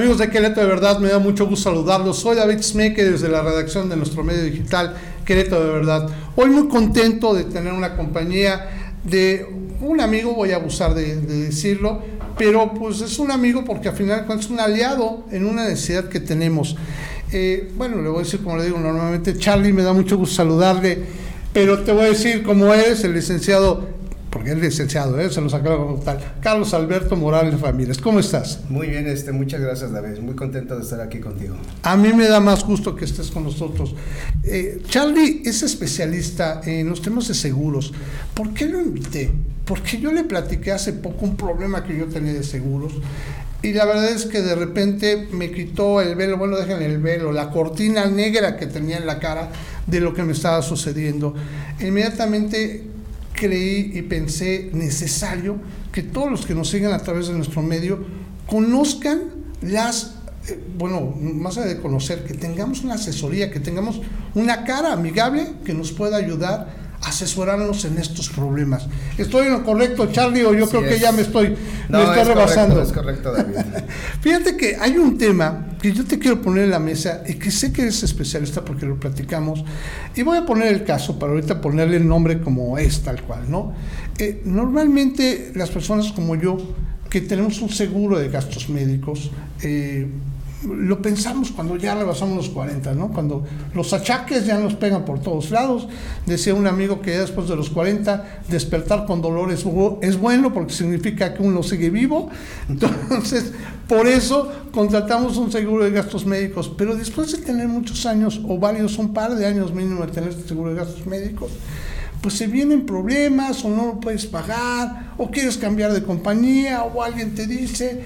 Amigos de Querétaro, de verdad me da mucho gusto saludarlos. Soy David Smeke desde la redacción de nuestro medio digital Querétaro, de verdad. Hoy muy contento de tener una compañía de un amigo, voy a abusar de, decirlo, pero pues es un amigo porque al final es un aliado en una necesidad que tenemos. Eh, bueno, le voy a decir como le digo normalmente, Charlie, me da mucho gusto saludarle, pero te voy a decir cómo es el licenciado porque es licenciado, ¿eh? se lo acabo como tal. Carlos Alberto Morales Ramírez, ¿cómo estás? Muy bien, este, muchas gracias David, muy contento de estar aquí contigo. A mí me da más gusto que estés con nosotros. Eh, Charlie es especialista en los temas de seguros. ¿Por qué lo invité? Porque yo le platiqué hace poco un problema que yo tenía de seguros. Y la verdad es que de repente me quitó el velo, bueno, dejen el velo, la cortina negra que tenía en la cara de lo que me estaba sucediendo. Inmediatamente creí y pensé necesario que todos los que nos siguen a través de nuestro medio conozcan las, eh, bueno, más allá de conocer, que tengamos una asesoría, que tengamos una cara amigable que nos pueda ayudar asesorarnos en estos problemas. ¿Estoy en lo correcto, Charlie, o yo creo que ya me estoy, me estoy rebasando? es correcto, David. Fíjate que hay un tema que yo te quiero poner en la mesa y que sé que eres especialista porque lo platicamos, y voy a poner el caso para ahorita ponerle el nombre como es, tal cual, ¿no? Eh, normalmente las personas como yo, que tenemos un seguro de gastos médicos, eh, lo pensamos cuando ya rebasamos los 40, ¿no? Cuando los achaques ya nos pegan por todos lados. Decía un amigo que después de los 40 despertar con dolor es, es bueno porque significa que uno sigue vivo. Entonces, por eso contratamos un seguro de gastos médicos. Pero después de tener muchos años o varios, un par de años mínimo de tener este seguro de gastos médicos, pues se vienen problemas o no lo puedes pagar o quieres cambiar de compañía o alguien te dice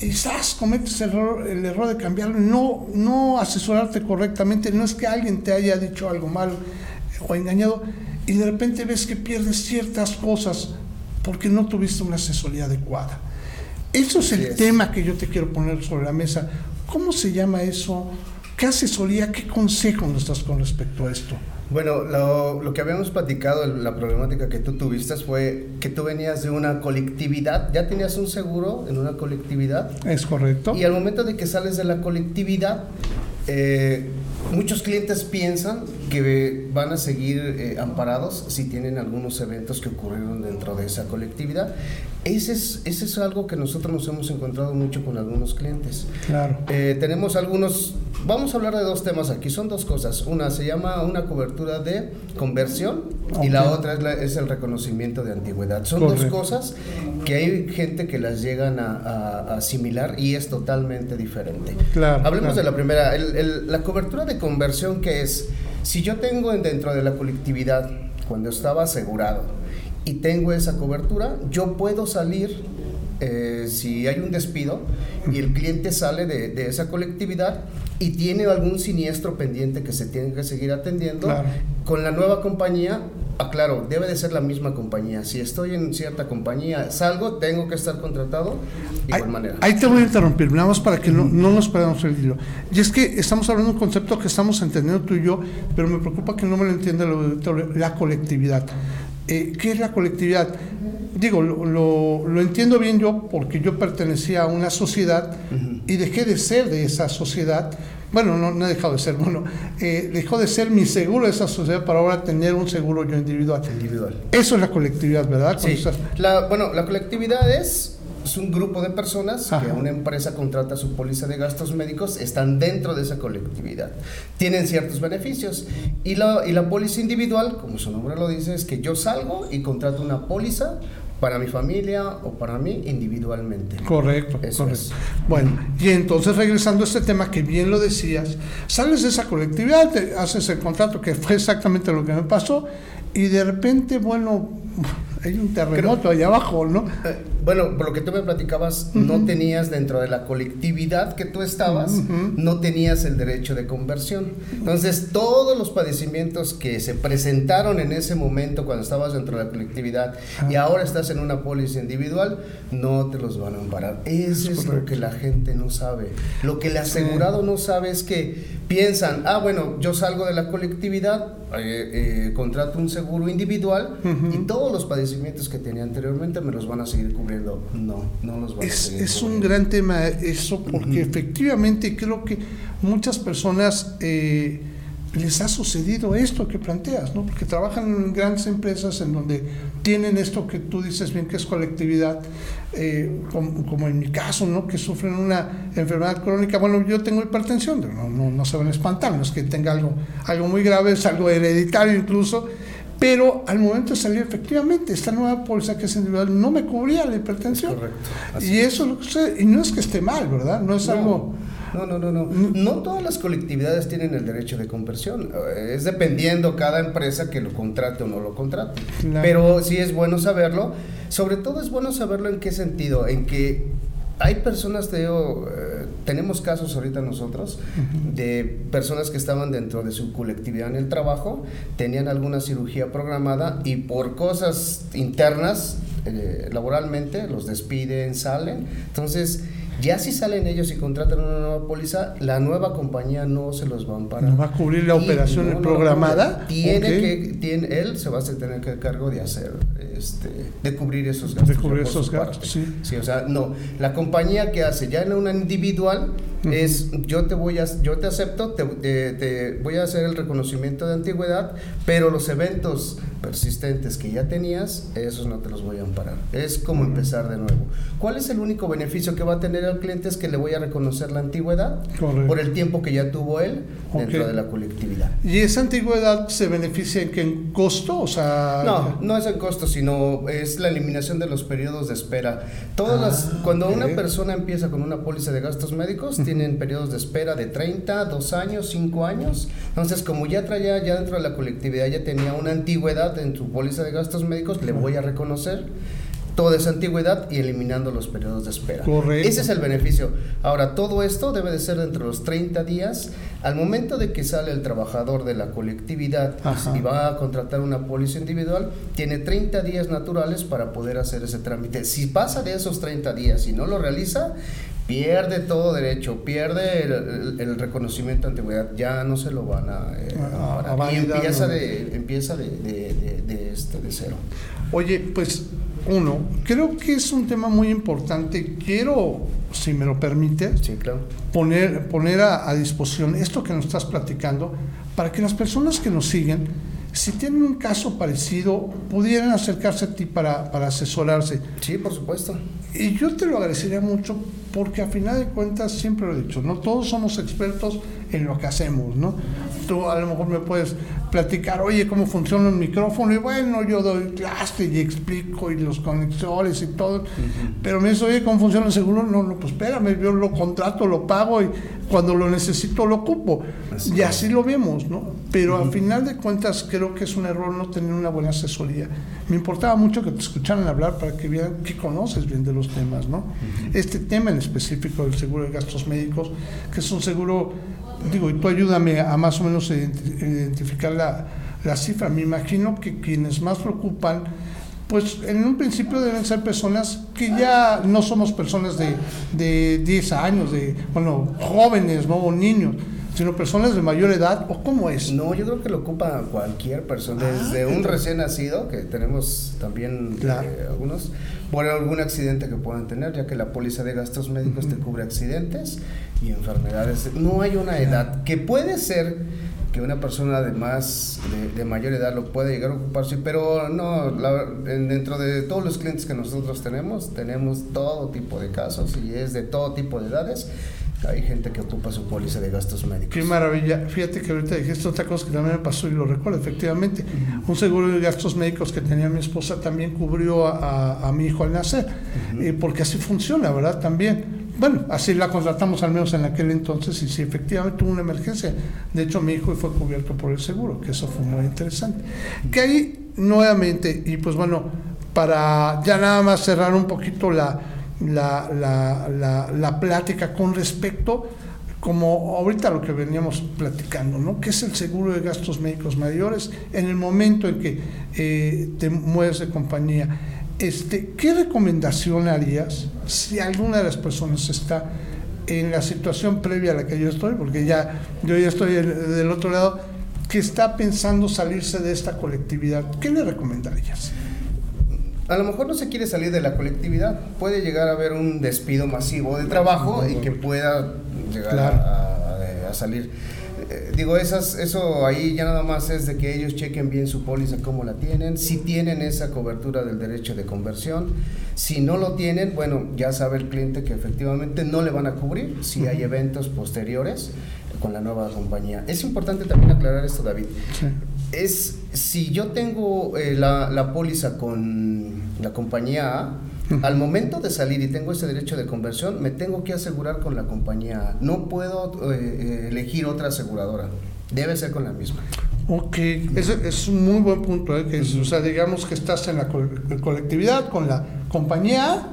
quizás cometes el error, el error de cambiarlo, no, no asesorarte correctamente, no es que alguien te haya dicho algo malo o engañado y de repente ves que pierdes ciertas cosas porque no tuviste una asesoría adecuada. Eso es el tema que yo te quiero poner sobre la mesa. ¿Cómo se llama eso? ¿Qué asesoría, qué consejo nos das con respecto a esto? Bueno, lo, lo, que habíamos platicado, la problemática que tú tuviste fue que tú venías de una colectividad, ya tenías un seguro en una colectividad. Es correcto. Y al momento de que sales de la colectividad, eh, muchos clientes piensan que van a seguir eh, amparados si tienen algunos eventos que ocurrieron dentro de esa colectividad. Ese es, ese es algo que nosotros nos hemos encontrado mucho con algunos clientes. Claro. Eh, tenemos algunos, vamos a hablar de dos temas aquí, son dos cosas. Una se llama una cobertura de conversión y la otra es, el reconocimiento de antigüedad. Son dos cosas que hay gente que las llegan a, asimilar y es totalmente diferente. Claro, Hablemos de la primera, la cobertura de conversión que es, si yo tengo dentro de la colectividad, cuando estaba asegurado, y tengo esa cobertura, yo puedo salir eh, si hay un despido y el cliente sale de, esa colectividad y tiene algún siniestro pendiente que se tiene que seguir atendiendo, con la nueva compañía, aclaro, debe de ser la misma compañía. Si estoy en cierta compañía, salgo, tengo que estar contratado de igual manera. Ahí te voy a interrumpir, nada más para que no, no nos perdamos el hilo. Y es que estamos hablando de un concepto que estamos entendiendo tú y yo, pero me preocupa que no me lo entienda la colectividad. Eh, ¿Qué es la colectividad? Digo, lo, entiendo bien yo porque yo pertenecía a una sociedad y dejé de ser de esa sociedad. Bueno, no, he dejado de ser, bueno, eh, dejó de ser mi seguro de esa sociedad para ahora tener un seguro yo individual. Individual. Eso es la colectividad, ¿verdad? Sí. bueno, la colectividad es es un grupo de personas que una empresa contrata su póliza de gastos médicos, están dentro de esa colectividad. Tienen ciertos beneficios. Y la, y la póliza individual, como su nombre lo dice, es que yo salgo y contrato una póliza para mi familia o para mí individualmente. Correcto, correcto. Bueno, y entonces regresando a este tema que bien lo decías, sales de esa colectividad, te haces el contrato que fue exactamente lo que me pasó y de repente, bueno, hay un terremoto allá abajo, ¿no? Eh, bueno, por lo que tú me platicabas, no tenías dentro de la colectividad que tú estabas, no tenías el derecho de conversión. Entonces, todos los padecimientos que se presentaron en ese momento cuando estabas dentro de la colectividad y ahora estás en una póliza individual, no te los van a amparar. Eso es, lo que la gente no sabe. Lo que el asegurado no sabe es que piensan, ah, bueno, yo salgo de la colectividad, eh, eh, contrato un seguro individual y todos los padecimientos padecimientos que tenía anteriormente me los van a seguir cubriendo. No, no los van es, a seguir Es un gran tema eso, porque efectivamente creo que muchas personas eh, les ha sucedido esto que planteas, ¿no? Porque trabajan en grandes empresas en donde tienen esto que tú dices bien que es colectividad, eh, como, en mi caso, ¿no? Que sufren una enfermedad crónica. Bueno, yo tengo hipertensión, no, no, no se van a espantar, no es que tenga algo, algo muy grave, es algo hereditario incluso, pero al momento de salir, efectivamente, esta nueva póliza que es individual no me cubría la hipertensión. correcto. y eso es lo que sucede. Y no es que esté mal, ¿verdad? No es algo no, no, no, no. No todas las colectividades tienen el derecho de conversión. Es dependiendo cada empresa que lo contrate o no lo contrate. Pero sí es bueno saberlo. Sobre todo es bueno saberlo en qué sentido. En que hay personas, de, eh, tenemos casos ahorita nosotros de personas que estaban dentro de su colectividad en el trabajo, tenían alguna cirugía programada y por cosas internas, eh, laboralmente, los despiden, salen. Entonces, ya si salen ellos y contratan una nueva póliza, la nueva compañía no se los va a amparar. ¿No va a cubrir la operación programada? tiene que, tiene, él se va a tener que cargo de hacer, este, de cubrir esos gastos. De cubrir esos gastos, sí. Sí, o sea, no. La compañía que hace ya en una individual es, yo te voy a, yo te acepto, te, te voy a hacer el reconocimiento de antigüedad, pero los eventos persistentes que ya tenías, esos no te los voy a amparar. Es como empezar de nuevo. ¿Cuál es el único beneficio que va a tener el cliente? Es que le voy a reconocer la antigüedad por el tiempo que ya tuvo él dentro de la colectividad. ¿Y esa antigüedad se beneficia en qué en costo? O sea, no, no es en costo, sino es la eliminación de los periodos de espera. Todas las, ah, cuando una persona empieza con una póliza de gastos médicos, tienen periodos de espera de 30, 2 años, 5 años. Entonces, como ya traía ya dentro de la colectividad, ya tenía una antigüedad en su póliza de gastos médicos, le voy a reconocer toda esa antigüedad y eliminando los periodos de espera. Ese es el beneficio. Ahora, todo esto debe de ser dentro de los 30 días. Al momento de que sale el trabajador de la colectividad y va a contratar una póliza individual, tiene 30 días naturales para poder hacer ese trámite. Si pasa de esos 30 días y no lo realiza, pierde todo derecho, pierde el, reconocimiento de antigüedad, ya no se lo van a, eh, y empieza, de, empieza de, de, este, de cero. Oye, pues uno, creo que es un tema muy importante. Quiero, si me lo permite, poner, poner a, disposición esto que nos estás platicando para que las personas que nos siguen, si tienen un caso parecido, pudieran acercarse a ti para, para asesorarse. Sí, por supuesto. Y yo te lo agradecería mucho porque a final de cuentas siempre lo he dicho, no todos somos expertos en lo que hacemos, ¿no? Tú a lo mejor me puedes platicar, oye, cómo funciona un micrófono, y bueno, yo doy clase y explico y los conexores y todo, pero me dice, oye, ¿cómo funciona el seguro? No, no, pues espérame, yo lo contrato, lo pago y cuando lo necesito lo ocupo. y así lo vemos, ¿no? Pero al final de cuentas creo que es un error no tener una buena asesoría. Me importaba mucho que te escucharan hablar para que vean que conoces bien de los temas, ¿no? Este tema en específico del seguro de gastos médicos, que es un seguro, digo, y tú ayúdame a más o menos identificar la, la cifra. Me imagino que quienes más preocupan, pues en un principio deben ser personas que ya no somos personas de, de 10 años, de, bueno, jóvenes, ¿no? O niños sino personas de mayor edad o cómo es? No, yo creo que lo ocupa cualquier persona, ah, desde un recién nacido, que tenemos también eh, algunos, por algún accidente que puedan tener, ya que la póliza de gastos médicos te cubre accidentes y enfermedades. No hay una edad que puede ser que una persona de más de, mayor edad lo pueda llegar a ocupar, sí, pero no, dentro de todos los clientes que nosotros tenemos, tenemos todo tipo de casos y es de todo tipo de edades hay gente que ocupa su póliza de gastos médicos. Qué maravilla. Fíjate que ahorita dijiste otra cosa que también me pasó y lo recuerdo, efectivamente. Un seguro de gastos médicos que tenía mi esposa también cubrió a, mi hijo al nacer, eh, porque así funciona, ¿verdad? También. Bueno, así la contratamos al menos en aquel entonces y sí, efectivamente tuvo una emergencia. De hecho, mi hijo fue cubierto por el seguro, que eso fue muy interesante. Que ahí, nuevamente, y pues bueno, para ya nada más cerrar un poquito la, la, la, la, plática con respecto, como ahorita lo que veníamos platicando, ¿no? ¿Qué es el seguro de gastos médicos mayores en el momento en que eh, te mueves de compañía? Este, ¿Qué recomendación harías si alguna de las personas está en la situación previa a la que yo estoy, porque ya yo ya estoy del otro lado, que está pensando salirse de esta colectividad? ¿Qué le recomendarías? A lo mejor no se quiere salir de la colectividad, puede llegar a haber un despido masivo de trabajo y que pueda llegar a, salir. Eh, digo, esas, eso ahí ya nada más es de que ellos chequen bien su póliza, cómo la tienen, si tienen esa cobertura del derecho de conversión, si no lo tienen, bueno, ya sabe el cliente que efectivamente no le van a cubrir si hay eventos posteriores con la nueva compañía. Es importante también aclarar esto, David. Es si yo tengo eh, la, la, póliza con la compañía A, al momento de salir y tengo ese derecho de conversión, me tengo que asegurar con la compañía A. No puedo eh, eh, elegir otra aseguradora. Debe ser con la misma. Ok, ese es un muy buen punto. Que o sea, digamos que estás en la colectividad con la compañía A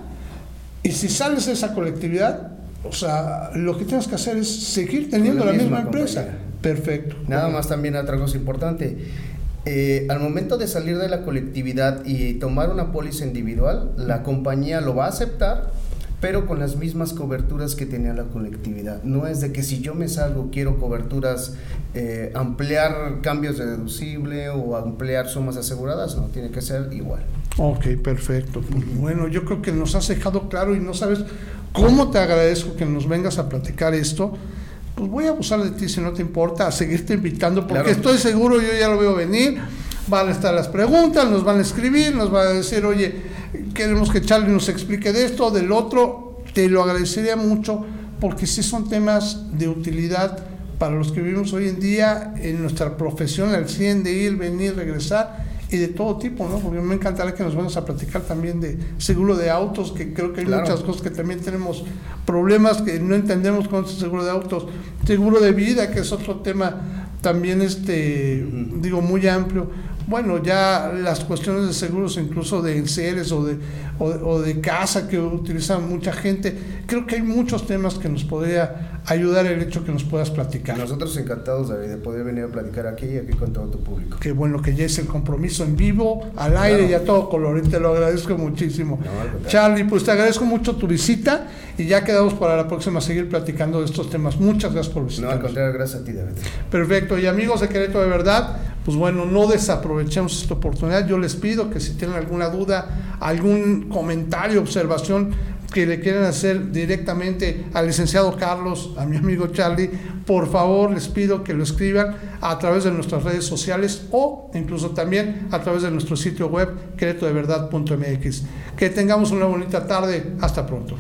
y si sales de esa colectividad, o sea, lo que tienes que hacer es seguir teniendo la, misma, empresa. Perfecto. Nada más también otra cosa importante. Eh, al momento de salir de la colectividad y tomar una póliza individual, la compañía lo va a aceptar, pero con las mismas coberturas que tenía la colectividad. No es de que si yo me salgo quiero coberturas, eh, ampliar cambios de deducible o ampliar sumas aseguradas, no, tiene que ser igual. Ok, perfecto. Pues, bueno, yo creo que nos has dejado claro y no sabes cómo te agradezco que nos vengas a platicar esto. Pues voy a abusar de ti si no te importa, a seguirte invitando, porque estoy seguro, yo ya lo veo venir. Van a estar las preguntas, nos van a escribir, nos van a decir, oye, queremos que Charlie nos explique de esto, del otro. Te lo agradecería mucho, porque sí son temas de utilidad para los que vivimos hoy en día en nuestra profesión, al 100 de ir, venir, regresar y de todo tipo, ¿no? Porque me encantaría que nos vayamos a platicar también de seguro de autos, que creo que hay muchas cosas que también tenemos problemas que no entendemos con este seguro de autos, seguro de vida, que es otro tema también este digo muy amplio bueno, ya las cuestiones de seguros, incluso de enseres o de, o, de casa que utilizan mucha gente, creo que hay muchos temas que nos podría ayudar el hecho que nos puedas platicar. Nosotros encantados, David, de poder venir a platicar aquí y aquí con todo tu público. Qué bueno que ya es el compromiso en vivo, al aire y a todo color, y te lo agradezco muchísimo. Charlie, pues te agradezco mucho tu visita y ya quedamos para la próxima a seguir platicando de estos temas. Muchas gracias por visitarnos. No, al contrario, gracias a ti, David. Perfecto, y amigos de Querétaro de Verdad, pues bueno, no desaprovechemos esta oportunidad. Yo les pido que si tienen alguna duda, algún comentario, observación que le quieran hacer directamente al licenciado Carlos, a mi amigo Charlie, por favor les pido que lo escriban a través de nuestras redes sociales o incluso también a través de nuestro sitio web queretodeverdad.mx. Que tengamos una bonita tarde. Hasta pronto.